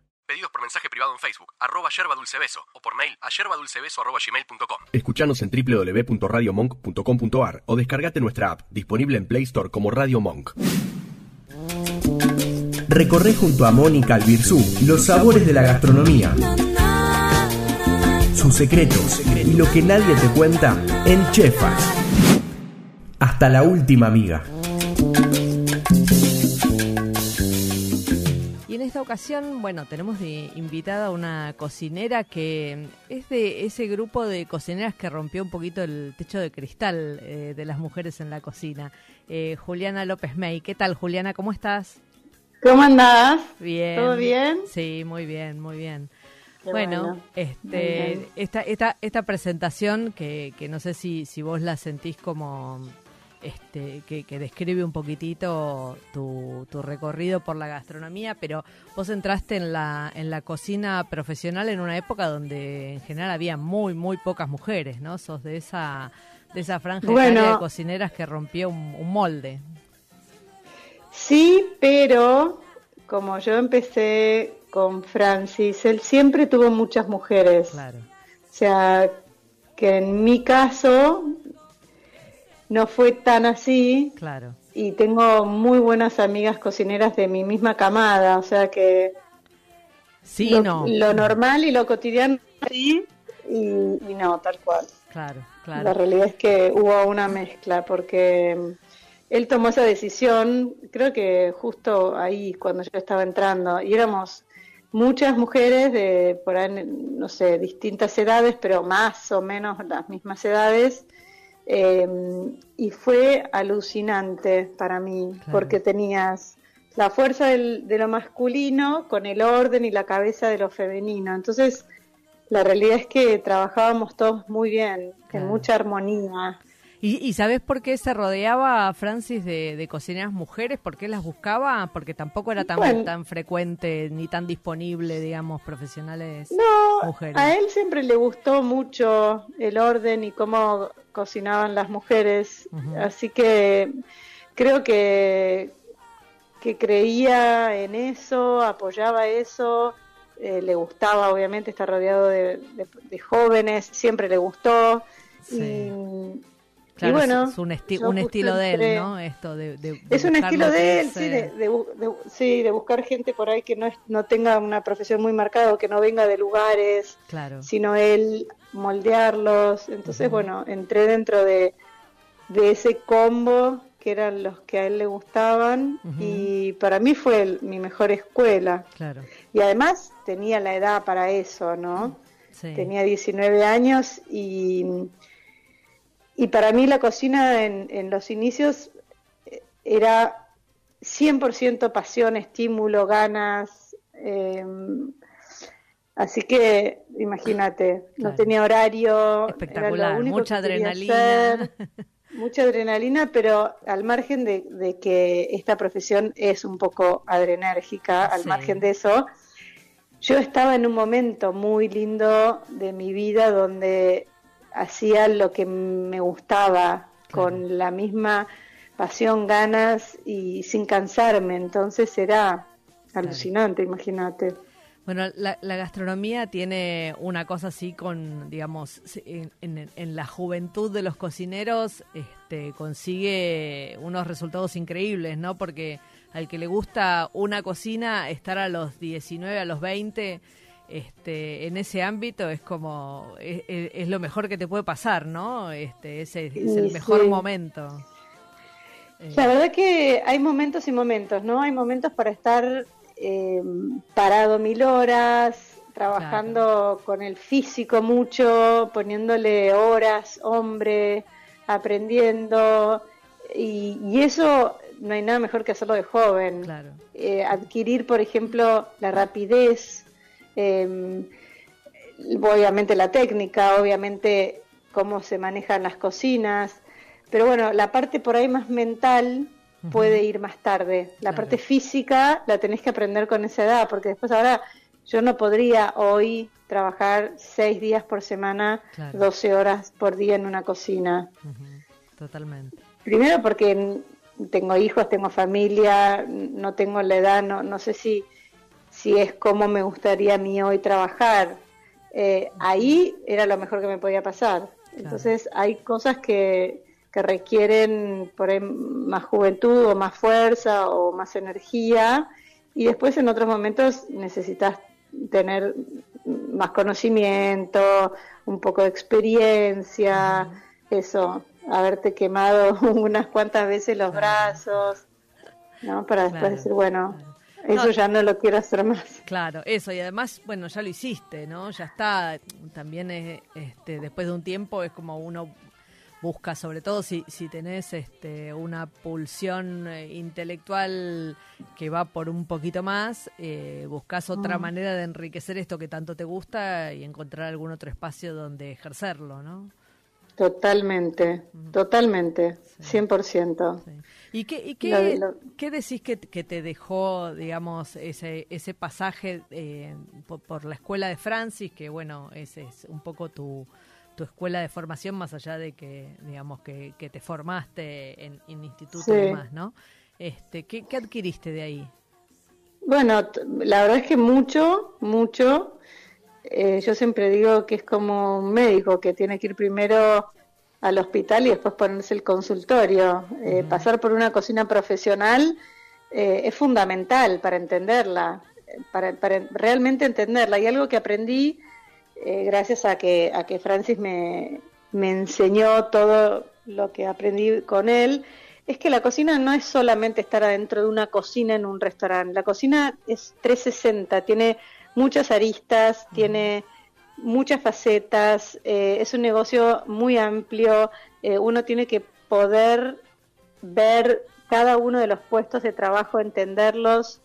Pedidos por mensaje privado en Facebook, arroba yerba dulce beso, o por mail a yerbadulcebeso arroba gmail.com. Escuchanos en www.radiomonk.com.ar o descargate nuestra app, disponible en Play Store como Radio Monk. Recorre junto a Mónica Albirzú los sabores de la gastronomía, sus secretos y lo que nadie te cuenta en Chefas. Hasta la última amiga. Esta ocasión, bueno, tenemos de invitada a una cocinera que es de ese grupo de cocineras que rompió un poquito el techo de cristal eh, de las mujeres en la cocina. Eh, Juliana López May. ¿Qué tal, Juliana? ¿Cómo estás? ¿Cómo andás? Bien. ¿Todo bien? Sí, muy bien, muy bien. Qué bueno, bueno. este, bien. esta, esta, esta presentación que, que no sé si, si vos la sentís como este, que, que describe un poquitito tu, tu recorrido por la gastronomía, pero vos entraste en la, en la cocina profesional en una época donde en general había muy, muy pocas mujeres, ¿no? Sos de esa, de esa franja Bueno. de cocineras que rompió un, un molde. Sí, pero como yo empecé con Francis, él siempre tuvo muchas mujeres. Claro. O sea, que en mi caso no fue tan así Claro. y tengo muy buenas amigas cocineras de mi misma camada, o sea que Sí, lo, no. lo normal y lo cotidiano sí y, y no, tal cual. Claro, La claro. realidad es que hubo una mezcla porque él tomó esa decisión, creo que justo ahí cuando yo estaba entrando, y éramos muchas mujeres de por ahí, no sé, distintas edades, pero más o menos las mismas edades, eh, y fue alucinante para mí, Claro. porque tenías la fuerza del- de lo masculino con el orden y la cabeza de lo femenino. Entonces, la realidad es que trabajábamos todos muy bien, Claro. en mucha armonía. ¿Y, y sabes por qué se rodeaba a Francis de, de cocineras mujeres? ¿Por qué las buscaba? Porque tampoco era tan, Bueno. tan frecuente ni tan disponible, digamos, profesionales No, mujeres. a él siempre le gustó mucho el orden y cómo cocinaban las mujeres, así que creo que, que creía en eso, apoyaba eso, eh, le gustaba obviamente estar rodeado de, de- de jóvenes, siempre le gustó. Sí. Y, Claro, y bueno, es un, esti- estilo de él, ¿no? Esto de, de- de Es un estilo de él, sí, de, de sí, de buscar gente por ahí que no, es, no tenga una profesión muy marcada o que no venga de lugares, Claro. sino él moldearlos. Entonces, bueno, entré dentro de, de ese combo que eran los que a él le gustaban y para mí fue el- mi mejor escuela. Claro. Y además tenía la edad para eso, ¿no? Sí. Tenía 19 años y, y para mí la cocina en, en los inicios eh, era 100% pasión, estímulo, ganas. eh, así que imagínate, no Claro. tenía horario. era lo Espectacular, único mucha adrenalina. hacer, mucha adrenalina, pero al margen de, de que esta profesión es un poco adrenérgica, al Sí. margen de eso, yo estaba en un momento muy lindo de mi vida donde hacía lo que me gustaba con la misma pasión, ganas y sin cansarme. Entonces era alucinante, imagínate. Bueno, la, la gastronomía tiene una cosa así con, digamos, en, en- en la juventud de los cocineros este, consigue unos resultados increíbles, ¿no? Porque al que le gusta una cocina, estar a los 19, a los 20, este, en ese ámbito es como, es, es- es lo mejor que te puede pasar, ¿no? Este, ese es el Sí, mejor sí. momento. Eh, La verdad que hay momentos y momentos, ¿no? Hay momentos para estar eh, parado mil horas, trabajando con el físico mucho, poniéndole horas, hombre, aprendiendo. Y, y eso no hay nada mejor que hacerlo de joven. Claro. Eh, adquirir, por ejemplo, la rapidez, eh, obviamente la técnica, obviamente cómo se manejan las cocinas, pero bueno, la parte por ahí más mental puede ir más tarde. La Claro. parte física la tenés que aprender con esa edad, porque después ahora yo no podría hoy trabajar seis días por semana, Claro. 12 horas por día en una cocina. Totalmente. Primero porque tengo hijos, tengo familia, no tengo la edad, no, no sé si, si es como me gustaría a mí hoy trabajar. Eh, ahí era lo mejor que me podía pasar. Entonces hay cosas que, que requieren por ahí más juventud o más fuerza o más energía y después en otros momentos necesitas tener más conocimiento, un poco de experiencia, eso, haberte quemado unas cuantas veces los brazos, ¿no? Para después Claro, decir, bueno. Eso No, ya no lo quiero hacer más. Claro, eso, y además, bueno, ya lo hiciste, ¿no? Ya está, también es, este, después de un tiempo es como uno busca, sobre todo si, si tenés este, una pulsión eh, intelectual que va por un poquito más, eh, buscas otra Mm. manera de enriquecer esto que tanto te gusta y encontrar algún otro espacio donde ejercerlo, ¿no? Totalmente, totalmente, 100%. Sí. ¿Y qué, y qué, lo- qué decís que, que te dejó, digamos, ese, ese pasaje eh, por, por la escuela de Francis, que bueno, es, es un poco tu, tu escuela de formación, más allá de que, digamos, que, que te formaste en, en instituto Sí. y demás, ¿no? Este, ¿qué, ¿Qué adquiriste de ahí? Bueno, la verdad es que mucho, mucho. Eh, yo siempre digo que es como un médico que tiene que ir primero al hospital y después ponerse el consultorio. Eh, Pasar por una cocina profesional eh, es fundamental para entenderla, para, para realmente entenderla. Y algo que aprendí eh, gracias a que, a que Francis me, me enseñó todo lo que aprendí con él, es que la cocina no es solamente estar adentro de una cocina en un restaurante. La cocina es 360, tiene muchas aristas, tiene muchas facetas, eh, es un negocio muy amplio, eh, uno tiene que poder ver cada uno de los puestos de trabajo, entenderlos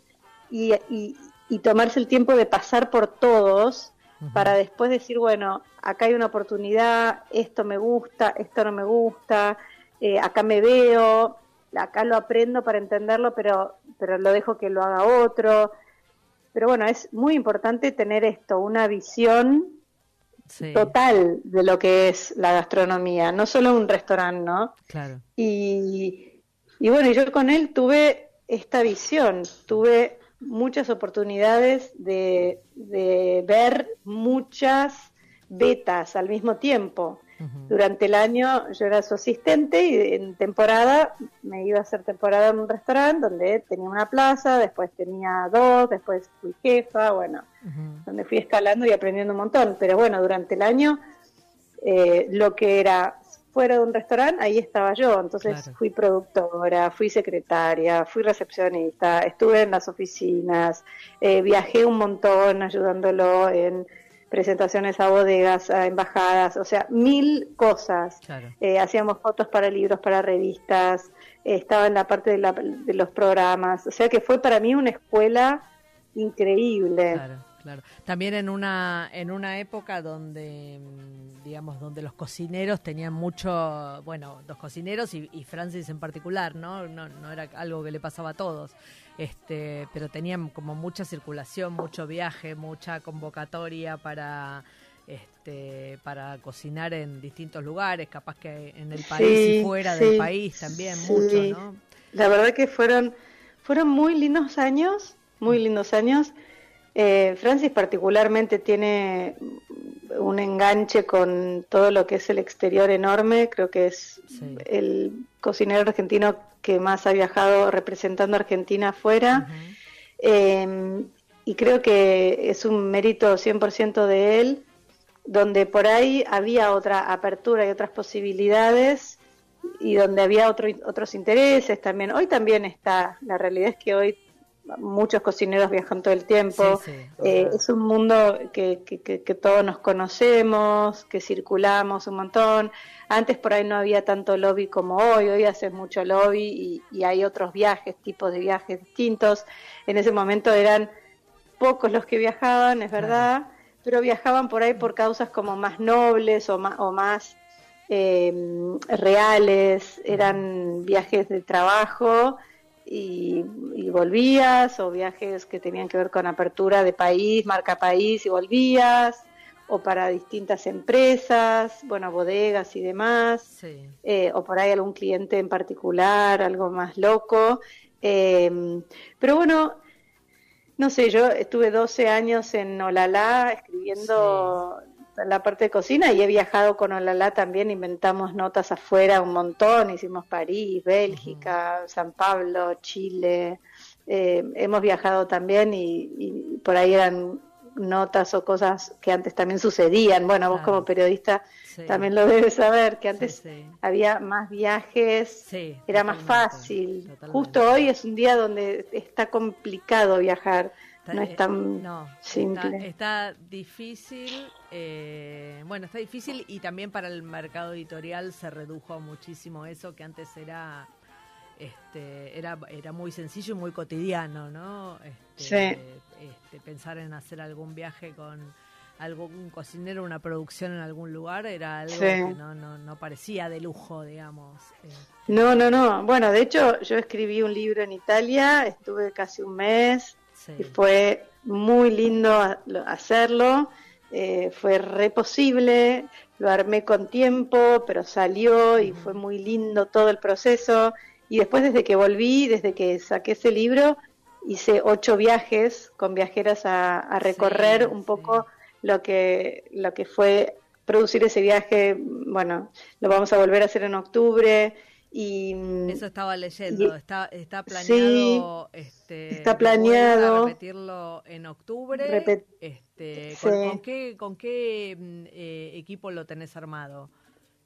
y, y- y tomarse el tiempo de pasar por todos para después decir, bueno, acá hay una oportunidad, esto me gusta, esto no me gusta, eh, acá me veo, acá lo aprendo para entenderlo, pero, pero lo dejo que lo haga otro. Pero bueno, es muy importante tener esto, una visión Sí, total de lo que es la gastronomía, no solo un restaurante, ¿no? claro. Y, y bueno, yo con él tuve esta visión, tuve muchas oportunidades de, de ver muchas betas al mismo tiempo. Durante el año yo era su asistente y en temporada me iba a hacer temporada en un restaurante donde tenía una plaza, después tenía dos, después fui jefa, bueno, donde fui escalando y aprendiendo un montón. Pero bueno, durante el año eh, lo que era fuera de un restaurante, ahí estaba yo. Entonces Claro. fui productora, fui secretaria, fui recepcionista, estuve en las oficinas, eh, viajé un montón ayudándolo en presentaciones a bodegas, a embajadas, o sea, mil cosas. Claro. Eh, hacíamos fotos para libros, para revistas, eh, estaba en la parte de, la- de los programas, o sea que fue para mí una escuela increíble. Claro, claro. También en una en una época donde mm, digamos donde los cocineros tenían mucho, bueno, los cocineros y, y Francis en particular, ¿no? ¿no? No era algo que le pasaba a todos. Este, pero tenían como mucha circulación, mucho viaje, mucha convocatoria para este para cocinar en distintos lugares, capaz que en el país y fuera sí, del país también sí. mucho, ¿no? La verdad que fueron, fueron muy lindos años, muy lindos años. Eh, Francis particularmente tiene un enganche con todo lo que es el exterior enorme, creo que es Sí. el cocinero argentino que más ha viajado representando a Argentina afuera. Eh, y creo que es un mérito 100% de él, donde por ahí había otra apertura y otras posibilidades y donde había otro, otros intereses también. Hoy también está, la realidad es que hoy muchos cocineros viajan todo el tiempo. Sí, sí. Eh, es un mundo que, que, que- que todos nos conocemos, que circulamos un montón. Antes por ahí no había tanto lobby como hoy, hoy hace mucho lobby y, y hay otros viajes, tipos de viajes distintos. En ese momento eran pocos los que viajaban, es verdad, pero viajaban por ahí por causas como más nobles o más, o más eh, reales, eran viajes de trabajo y, y volvías, o viajes que tenían que ver con apertura de país, marca país y volvías, o para distintas empresas, bueno, bodegas y demás Sí. eh, o por ahí algún cliente en particular, algo más loco. Eh, pero bueno, no sé, yo estuve 12 años en Olala escribiendo la parte de cocina y he viajado con Olala también, inventamos notas afuera un montón, hicimos París, Bélgica, San Pablo, Chile, eh, hemos viajado también y, y por ahí eran notas o cosas que antes también sucedían. Bueno, vos Claro. como periodista Sí. también lo debes saber, que antes Sí, sí. había más viajes, era más fácil. totalmente. Justo hoy es un día donde está complicado viajar, Está- no eh, es tan no, simple. Está, está difícil, eh, bueno, está difícil y también para el mercado editorial se redujo muchísimo eso que antes era, este, era, era muy sencillo y muy cotidiano, ¿no? Este, este, pensar en hacer algún viaje con algún cocinero, una producción en algún lugar era algo Sí. que no, no, no parecía de lujo, digamos. eh. No, no, no. Bueno, de hecho, yo escribí un libro en Italia, estuve casi un mes Sí. y fue muy lindo ha- lo- hacerlo. eh, fue re posible, lo armé con tiempo, pero salió y fue muy lindo todo el proceso. Y después, desde que volví, desde que saqué ese libro, hice ocho viajes con viajeras a, a recorrer Sí, un sí. poco lo que, lo que fue producir ese viaje. Bueno, lo vamos a volver a hacer en octubre. Y, Eso estaba leyendo, y- está, está Sí, planeado, este, está planeado. repetirlo en octubre. Repet- este, Sí. ¿con, con qué, con qué mm, eh, equipo lo tenés armado?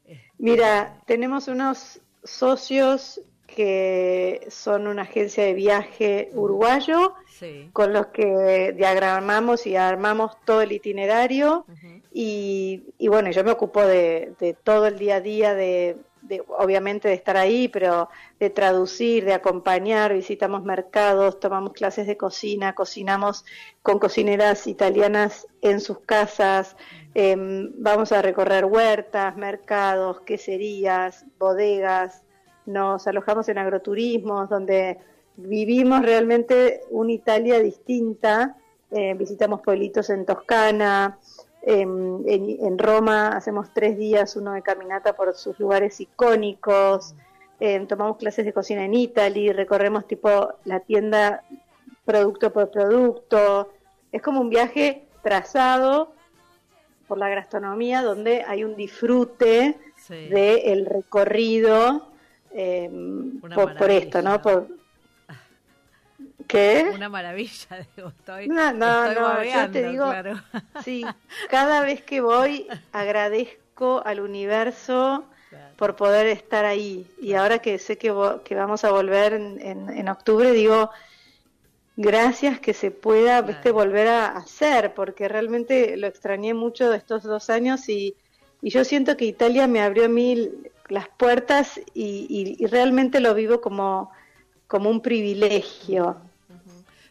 Este, Mira, tenemos unos socios que son una agencia de viaje uruguayo sí. con los que diagramamos y armamos todo el itinerario y, y bueno, yo me ocupo de, de todo el día a día, de, de, obviamente de estar ahí, pero de traducir, de acompañar, visitamos mercados, tomamos clases de cocina, cocinamos con cocineras italianas en sus casas, em, vamos a recorrer huertas, mercados, queserías, bodegas, nos alojamos en agroturismos, donde vivimos realmente una Italia distinta, eh, visitamos pueblitos en Toscana, en, en- Roma hacemos tres días, uno de caminata por sus lugares icónicos, eh, tomamos clases de cocina en Italy, recorremos tipo la tienda producto por producto, es como un viaje trazado por la gastronomía donde hay un disfrute Sí. del recorrido eh, Una por, por esto, ¿no? Por, ¿Qué? Una maravilla, digo, estoy, No, no, estoy no, yo te digo- claro. Sí, cada vez que voy agradezco al universo por poder estar ahí. Y ahora que sé que, que vamos a volver en, en, octubre, digo, gracias que se pueda volver a hacer, porque realmente lo extrañé mucho de estos dos años y, y yo siento que Italia me abrió a mí las puertas y, y, realmente lo vivo como, como un privilegio.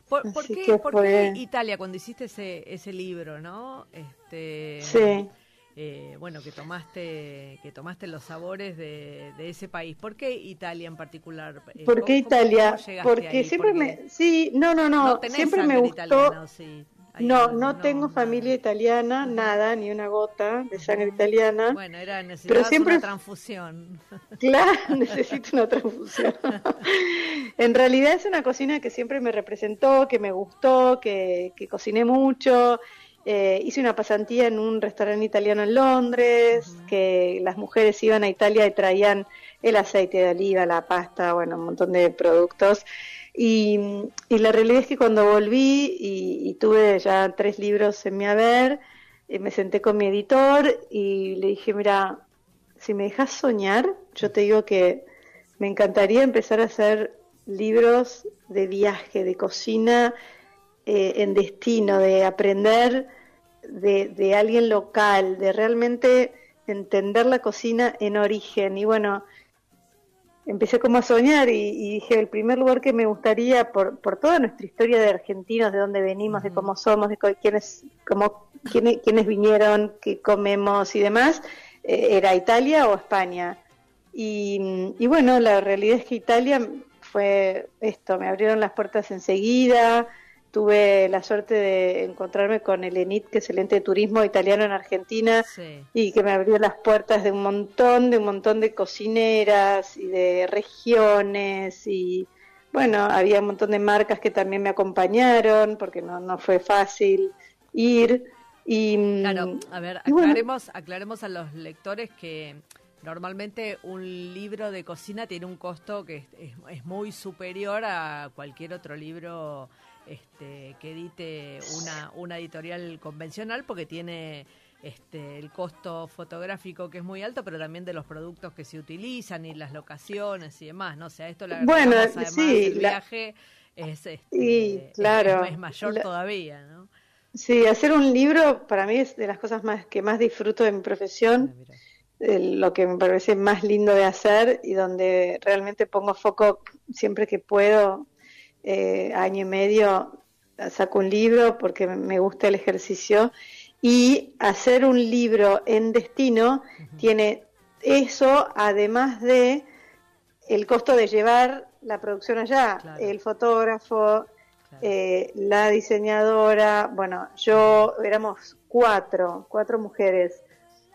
¿Por, qué, Italia cuando hiciste ese, ese libro, no? Este, sí. Eh, bueno, que tomaste, que tomaste los sabores de, ese país. ¿Por qué Italia en particular? Eh, ¿Por qué Italia? Porque siempre me, sí, no, no, no, siempre me gustó. No, no, tengo familia italiana, nada, ni una gota de sangre italiana. Bueno, era pero siempre... una transfusión. Claro, necesito una transfusión. en realidad es una cocina que siempre me representó, que me gustó, que, que cociné mucho. Eh, hice una pasantía en un restaurante italiano en Londres, que las mujeres iban a Italia y traían el aceite de oliva, la pasta, bueno, un montón de productos. Y, la realidad es que cuando volví y, tuve ya tres libros en mi haber, eh, me senté con mi editor y le dije, mira, si me dejas soñar, yo te digo que me encantaría empezar a hacer libros de viaje, de cocina, eh, en destino, de aprender de, alguien local, de realmente entender la cocina en origen. Y bueno, empecé como a soñar y, dije, el primer lugar que me gustaría, por, por toda nuestra historia de argentinos, de dónde venimos, de cómo somos, de quiénes, cómo, quiénes, vinieron, qué comemos y demás, eh, era Italia o España. Y, y bueno, la realidad es que Italia fue esto, me abrieron las puertas enseguida, tuve la suerte de encontrarme con el ENIT, que es el ente de turismo italiano en Argentina, y que me abrió las puertas de un montón, de un montón de cocineras y de regiones y bueno, había un montón de marcas que también me acompañaron porque no, no fue fácil ir. Y, claro, a ver, aclaremos, aclaremos a los lectores que Normalmente un libro de cocina tiene un costo que es, es, muy superior a cualquier otro libro este, que edite una, una editorial convencional porque tiene este, el costo fotográfico que es muy alto, pero también de los productos que se utilizan y las locaciones y demás, ¿no? O sea, esto la bueno, además sí, el viaje es, este, claro, es, mayor todavía, ¿no? Sí, hacer un libro para mí es de las cosas más que más disfruto de mi profesión, ah, lo que me parece más lindo de hacer y donde realmente pongo foco siempre que puedo eh, año y medio saco un libro porque me gusta el ejercicio. Y hacer un libro en destino tiene eso además de el costo de llevar la producción allá, el fotógrafo, eh, la diseñadora, bueno, yo éramos cuatro, cuatro mujeres.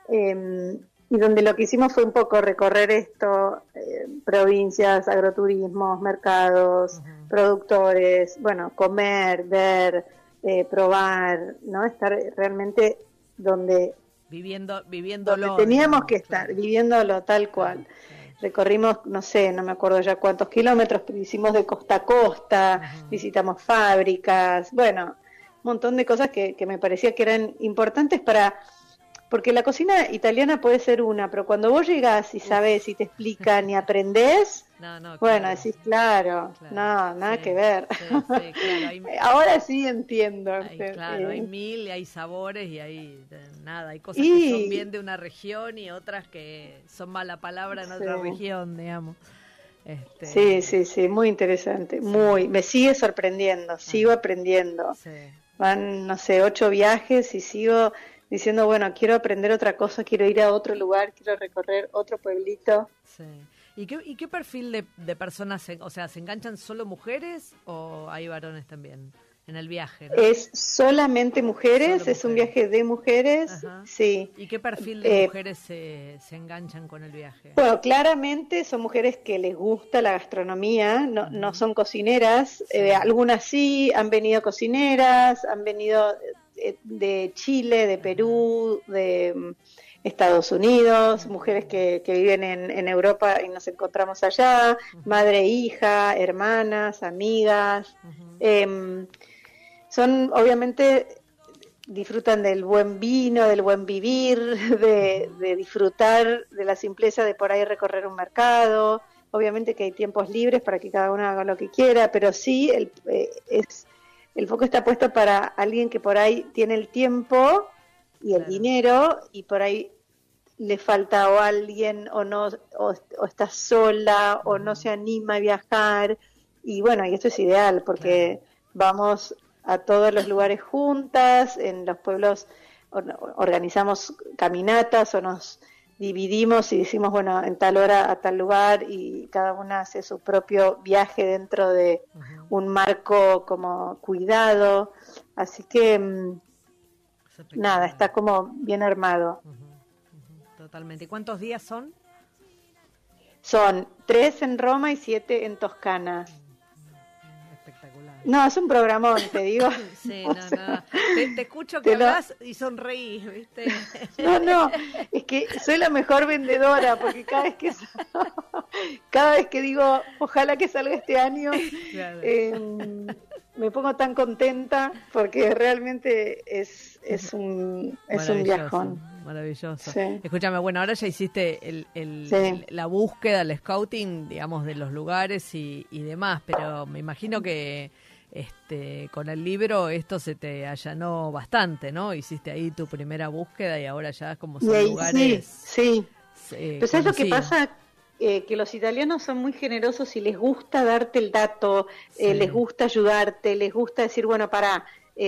Em, y donde lo que hicimos fue un poco recorrer esto, eh, provincias, agroturismos, mercados, productores, bueno, comer, ver, eh, probar, ¿no? Estar realmente donde... Viviendo, viviéndolo. teníamos que estar, viviéndolo tal cual. Recorrimos, no sé, no me acuerdo ya cuántos kilómetros, pero hicimos de costa a costa, visitamos fábricas, bueno, un montón de cosas que, que me parecía que eran importantes para porque la cocina italiana puede ser una, pero cuando vos llegás y sabes y te explican y aprendés, bueno, decís, claro, no, nada que ver. Ahora sí entiendo. claro, hay mil, y hay sabores y hay nada, hay cosas que son bien de una región y otras que son mala palabra en otra región, digamos. Este... Sí, sí, sí, muy interesante, muy, me sigue sorprendiendo, sigo ah. aprendiendo. Van, no sé, ocho viajes y sigo diciendo, bueno, quiero aprender otra cosa, quiero ir a otro lugar, quiero recorrer otro pueblito. Sí. ¿Y qué, y qué perfil de, de personas, o sea, se enganchan solo mujeres o hay varones también? en el viaje. Es solamente mujeres, es un viaje de mujeres, sí. ¿Y qué perfil de eh, mujeres se, se, enganchan con el viaje? Bueno, claramente son mujeres que les gusta la gastronomía, no, no son cocineras, eh, algunas sí, han venido cocineras, han venido de Chile, de Perú, de mm, Estados Unidos, mujeres que, que viven en, en, Europa y nos encontramos allá, madre, hija, hermanas, amigas. Em, son obviamente disfrutan del buen vino, del buen vivir, de, de, disfrutar de la simpleza de por ahí recorrer un mercado. Obviamente que hay tiempos libres para que cada uno haga lo que quiera, pero sí el, eh, es, el foco está puesto para alguien que por ahí tiene el tiempo y el dinero y por ahí le falta o alguien o no o, está sola o no se anima a viajar. Y bueno y esto es ideal porque vamos a todos los lugares juntas, en los pueblos organizamos caminatas o nos dividimos y decimos, bueno, en tal hora a tal lugar y cada una hace su propio viaje dentro de un marco como cuidado. Así que, mm, nada, está como bien armado. Totalmente. ¿Y cuántos días son? Son tres en Roma y siete en Toscana. No, es un programón, te digo. Sí, no, no. Te, escucho que hablas y sonreís, ¿viste? No, no, es que soy la mejor vendedora porque cada vez que cada vez que digo, ojalá que salga este año, em, me pongo tan contenta porque realmente es, es un, es un viajón. Maravilloso. Escúchame, bueno, ahora ya hiciste el, el, la búsqueda, el scouting, digamos, de los lugares y, y demás, pero me imagino que este, con el libro esto se te allanó bastante, ¿no? Hiciste ahí tu primera búsqueda y ahora ya es como son lugares. Sí, sí. Eh, pues es lo que pasa? Eh, que los italianos son muy generosos y les gusta darte el dato, eh, les gusta ayudarte, les gusta decir, bueno, para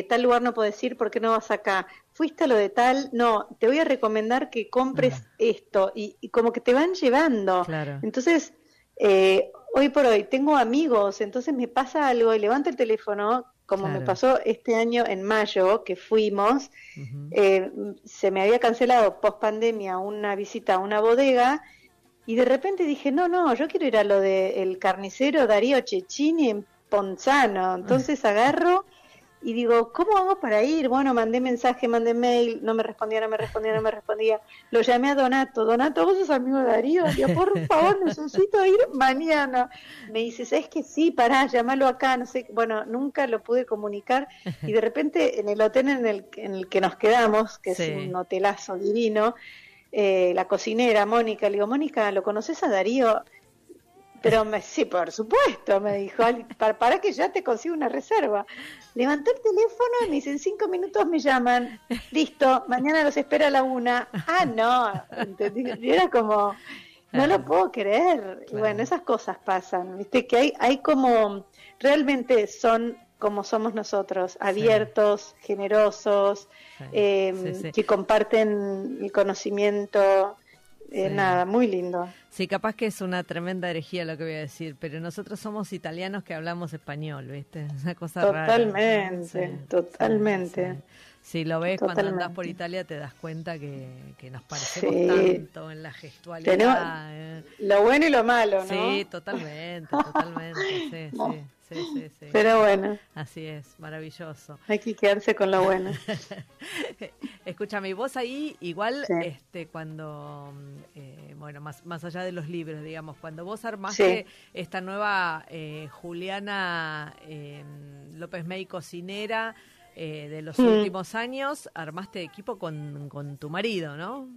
tal lugar no puedes ir, ¿por qué no vas acá? Fuiste a lo de tal, no, te voy a recomendar que compres esto y, y, como que te van llevando. Claro. Entonces, eh, hoy por hoy tengo amigos, entonces me pasa algo y levanto el teléfono, como me pasó este año en mayo que fuimos, eh, se me había cancelado post pandemia una visita a una bodega y de repente dije, no, no, yo quiero ir a lo del carnicero Darío Cecchini en Ponzano, entonces agarro y digo, ¿cómo hago para ir? Bueno, mandé mensaje, mandé mail, no me respondía, no me respondía, no me respondía. Lo llamé a Donato. Donato, vos sos amigo de Darío. Digo, por favor, necesito ir mañana. Me dice, ¿sabes que sí? Pará, llámalo acá. No sé, bueno, nunca lo pude comunicar. Y de repente, en el hotel en el, en el que nos quedamos, que es un hotelazo divino, eh, la cocinera, Mónica, le digo, Mónica, ¿lo conoces a Darío? Pero me, sí, por supuesto, me dijo, para, para, que ya te consiga una reserva. Levanté el teléfono y me dice, en cinco minutos me llaman, listo, mañana los espera a la una. Ah, no, ¿entendí? Y era como, no lo puedo creer. Y bueno, esas cosas pasan, viste, que hay, hay como, realmente son como somos nosotros, abiertos, generosos, eh, que comparten el conocimiento eh, nada, muy lindo. Sí, capaz que es una tremenda herejía lo que voy a decir, pero nosotros somos italianos que hablamos español, ¿viste? Es una cosa totalmente, rara. Totalmente, Si lo ves cuando andás por Italia te das cuenta que, que nos parecemos tanto en la gestualidad. Eh. Lo bueno y lo malo, ¿no? Sí, totalmente, totalmente, sí, sí. Sí, sí, sí. Pero bueno. Así es, maravilloso. Hay que quedarse con lo bueno. Escúchame, vos ahí igual, este, cuando, eh, bueno, más, más allá de los libros, digamos, cuando vos armaste esta nueva eh, Juliana em, López May cocinera eh, de los mm. últimos años, armaste equipo con, con tu marido, ¿no?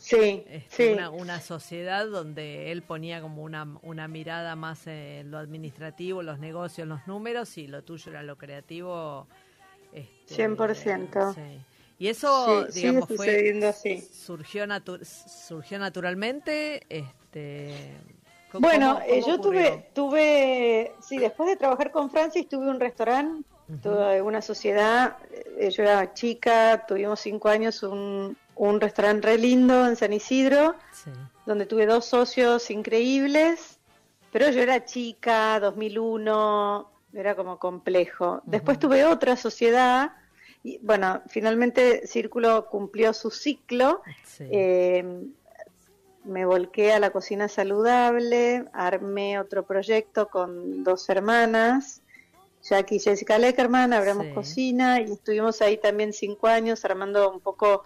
Sí, este, Una, sociedad donde él ponía como una, una mirada más en lo administrativo, los negocios, los números, y lo tuyo era lo creativo. Este, 100%. Sí. Y eso, digamos, fue, así. Surgió, surgió naturalmente. Este, bueno, eh, yo tuve, tuve, sí, después de trabajar con Francis, tuve un restaurante, tuve una sociedad, eh, yo era chica, tuvimos cinco años un, un restaurante re lindo en San Isidro, donde tuve dos socios increíbles, pero yo era chica, 2001, era como complejo. Después tuve otra sociedad, y bueno, finalmente Círculo cumplió su ciclo. Eh, me volqué a la cocina saludable, armé otro proyecto con dos hermanas, Jackie y Jessica Leckerman, abramos cocina y estuvimos ahí también cinco años armando un poco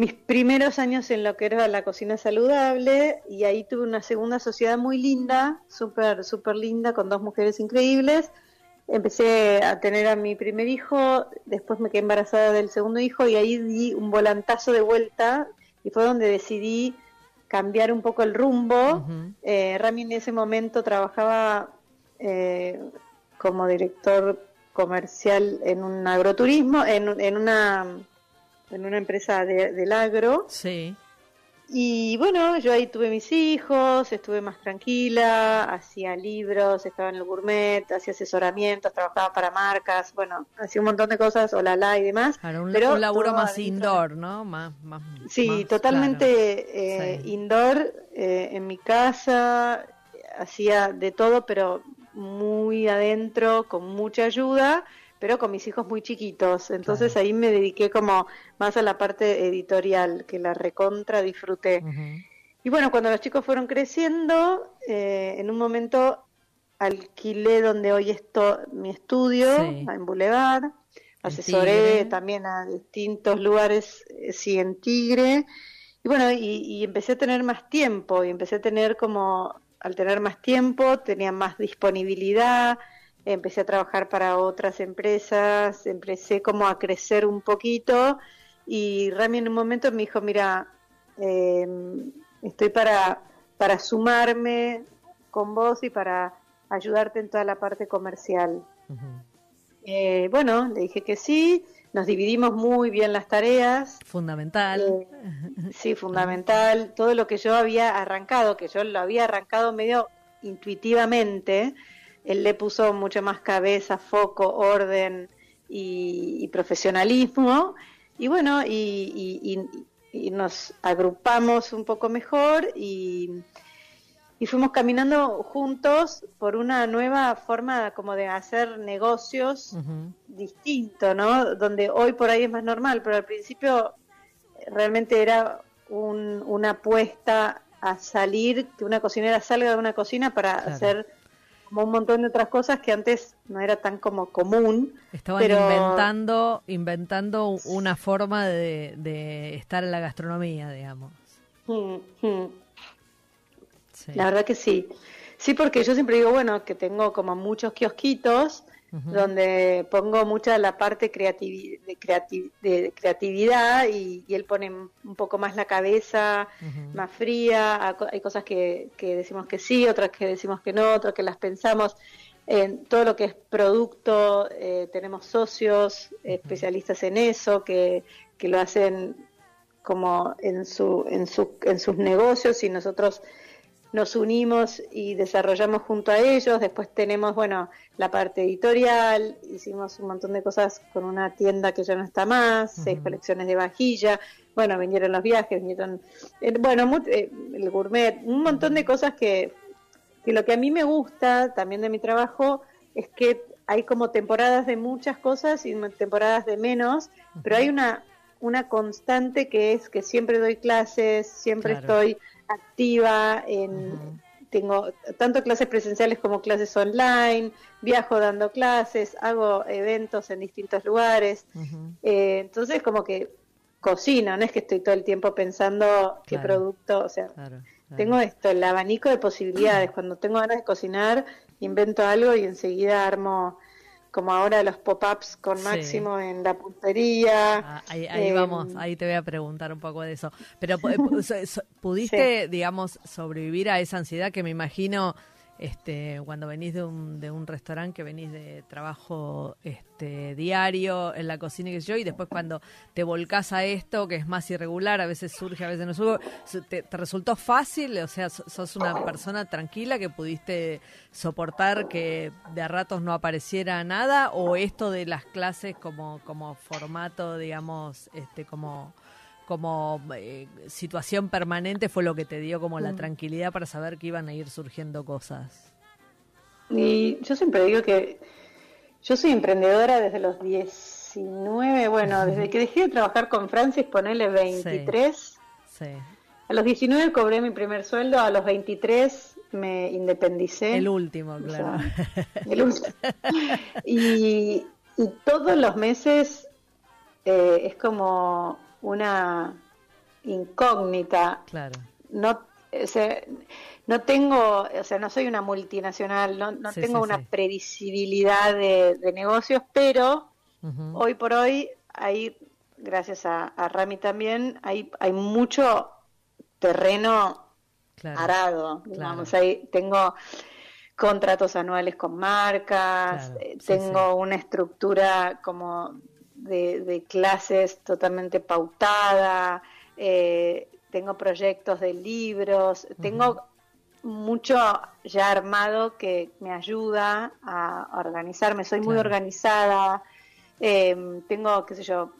mis primeros años en lo que era la cocina saludable y ahí tuve una segunda sociedad muy linda, súper, súper linda, con dos mujeres increíbles. empecé a tener a mi primer hijo, después me quedé embarazada del segundo hijo y ahí di un volantazo de vuelta y fue donde decidí cambiar un poco el rumbo. Ujú. Eh, Rami en ese momento trabajaba eh, como director comercial en un agroturismo, en, en una en una empresa de- del agro. Sí. Y bueno, yo ahí tuve mis hijos, estuve más tranquila, hacía libros, estaba en el gourmet, hacía asesoramientos, trabajaba para marcas, bueno, hacía un montón de cosas, olala y demás. Claro, un, pero un laburo más indoor, ¿no? Más, más, Sí, más, totalmente claro. eh, Sí. indoor, eh, en mi casa, hacía de todo, pero muy adentro, con mucha ayuda, pero con mis hijos muy chiquitos. Entonces ahí me dediqué como más a la parte editorial, que la recontra disfruté. Y bueno, cuando los chicos fueron creciendo, eh, en un momento alquilé donde hoy esto mi estudio, Sí. en Boulevard. Asesoré también a distintos lugares, eh, sí, en Tigre. Y bueno, y, y empecé a tener más tiempo, y empecé a tener como, al tener más tiempo, tenía más disponibilidad, empecé a trabajar para otras empresas, empecé como a crecer un poquito, y Rami en un momento me dijo, mira, eh, estoy para, para sumarme con vos y para ayudarte en toda la parte comercial. Eh, bueno, le dije que sí, nos dividimos muy bien las tareas. Fundamental. Eh, sí, fundamental. Todo lo que yo había arrancado, que yo lo había arrancado medio intuitivamente, él le puso mucho más cabeza, foco, orden y, y profesionalismo. Y bueno, y, y- nos agrupamos un poco mejor y, fuimos caminando juntos por una nueva forma como de hacer negocios Ujú. distinto, ¿no? Donde hoy por ahí es más normal, pero al principio realmente era un- una apuesta a salir, que una cocinera salga de una cocina para Claro. hacer como un montón de otras cosas que antes no era tan como común. Estaban pero- inventando, inventando una forma de, de estar en la gastronomía, digamos. Mm, mm. Sí. La verdad que sí. Sí, porque yo siempre digo, bueno, que tengo como muchos kiosquitos Donde pongo mucha la parte creativi- de, creati- de creatividad y, y él pone un poco más la cabeza más fría. Hay cosas que, que decimos que sí, otras que decimos que no, otras que las pensamos. En todo lo que es producto, eh, tenemos socios especialistas en eso que, que lo hacen como en, su, en, su, en sus negocios y nosotros nos unimos y desarrollamos junto a ellos. Después tenemos, bueno, la parte editorial, hicimos un montón de cosas con una tienda que ya no está más, seis colecciones de vajilla, bueno, vinieron los viajes, vinieron, eh, bueno, eh, el gourmet, un montón de cosas que, que lo que a mí me gusta también de mi trabajo es que hay como temporadas de muchas cosas y temporadas de menos, pero hay una una constante que es que siempre doy clases, siempre Claro. estoy activa en tengo tanto clases presenciales como clases online, viajo dando clases, hago eventos en distintos lugares, eh, entonces como que cocino, no es que estoy todo el tiempo pensando qué producto, o sea, Claro, claro. tengo esto, el abanico de posibilidades, cuando tengo ganas de cocinar, invento algo y enseguida armo como ahora los pop-ups con Sí. máximo en la puntería. Ah, ahí ahí Eh, vamos, ahí te voy a preguntar un poco de eso. Pero so- pudiste, digamos, sobrevivir a esa ansiedad que me imagino este cuando venís de un, de un restaurante que venís de trabajo este diario en la cocina que sé yo y después cuando te volcás a esto que es más irregular, a veces surge, a veces no surge, su- ¿te, resultó fácil? O sea, so- sos una persona tranquila que pudiste soportar que de a ratos no apareciera nada o esto de las clases como como formato, digamos, este como como eh, situación permanente fue lo que te dio como la tranquilidad para saber que iban a ir surgiendo cosas. Y yo siempre digo que yo soy emprendedora desde los 19, bueno, desde que dejé de trabajar con Francis, ponele 23. Sí. A los 19 cobré mi primer sueldo, a los 23 me independicé. El último, O claro. sea, el último. y, y todos los meses eh, es como una incógnita. claro. No, o sea, no tengo, o sea, no soy una multinacional, no, no Sí, tengo sí, una sí. previsibilidad de, de negocios, pero hoy por hoy hay, gracias a, a Rami también, hay, hay mucho terreno Claro. arado, digamos, ahí tengo contratos anuales con marcas, Claro, eh, tengo una estructura como de, de clases totalmente pautada, eh, tengo proyectos de libros, tengo mucho ya armado que me ayuda a organizarme, soy muy organizada, eh, tengo, qué sé yo,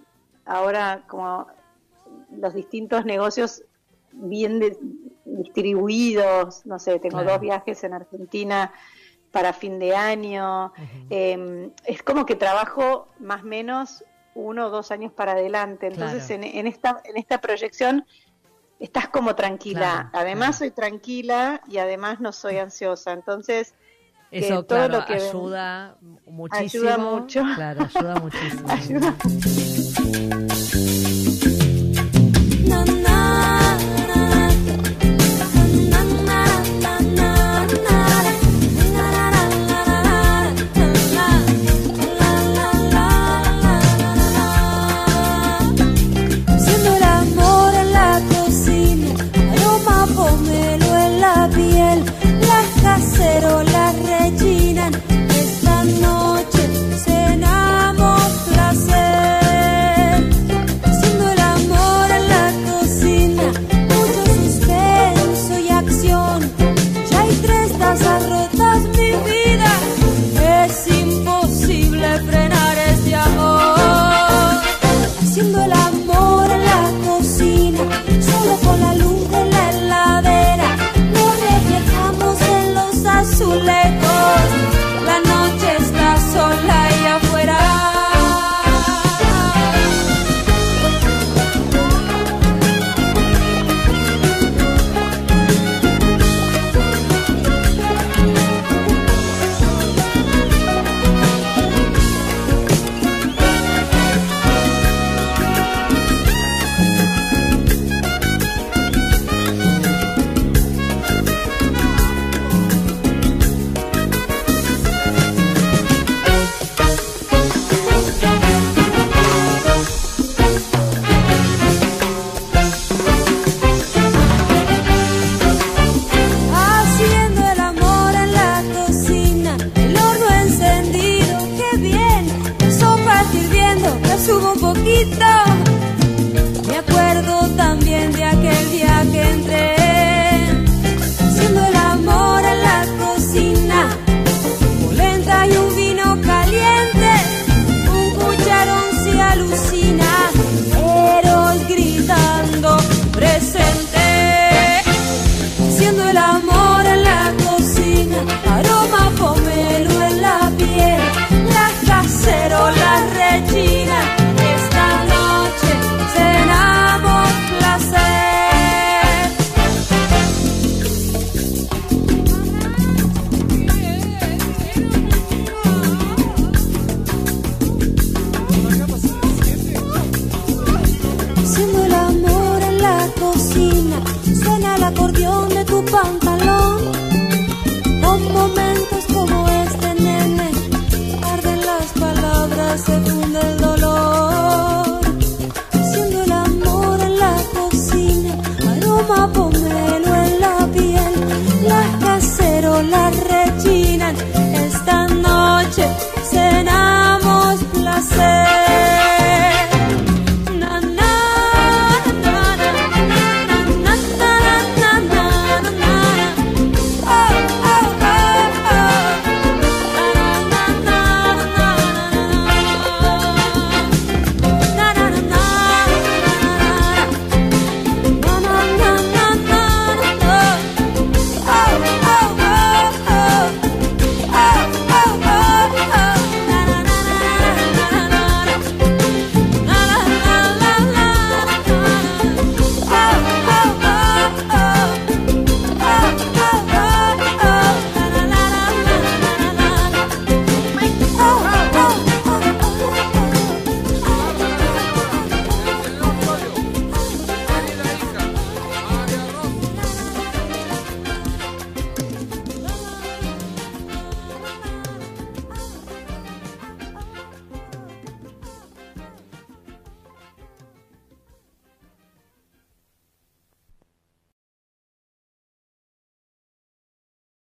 ahora como los distintos negocios bien de- distribuidos, no sé, tengo Claro. dos viajes en Argentina para fin de año, eh, es como que trabajo más o menos uno o dos años para adelante, entonces Claro. en, en esta, en esta proyección estás como tranquila, Claro, además claro. soy tranquila y además no soy ansiosa, entonces Eso, todo claro, lo que ven- ayuda muchísimo. mucho. Claro, ayuda muchísimo. ayuda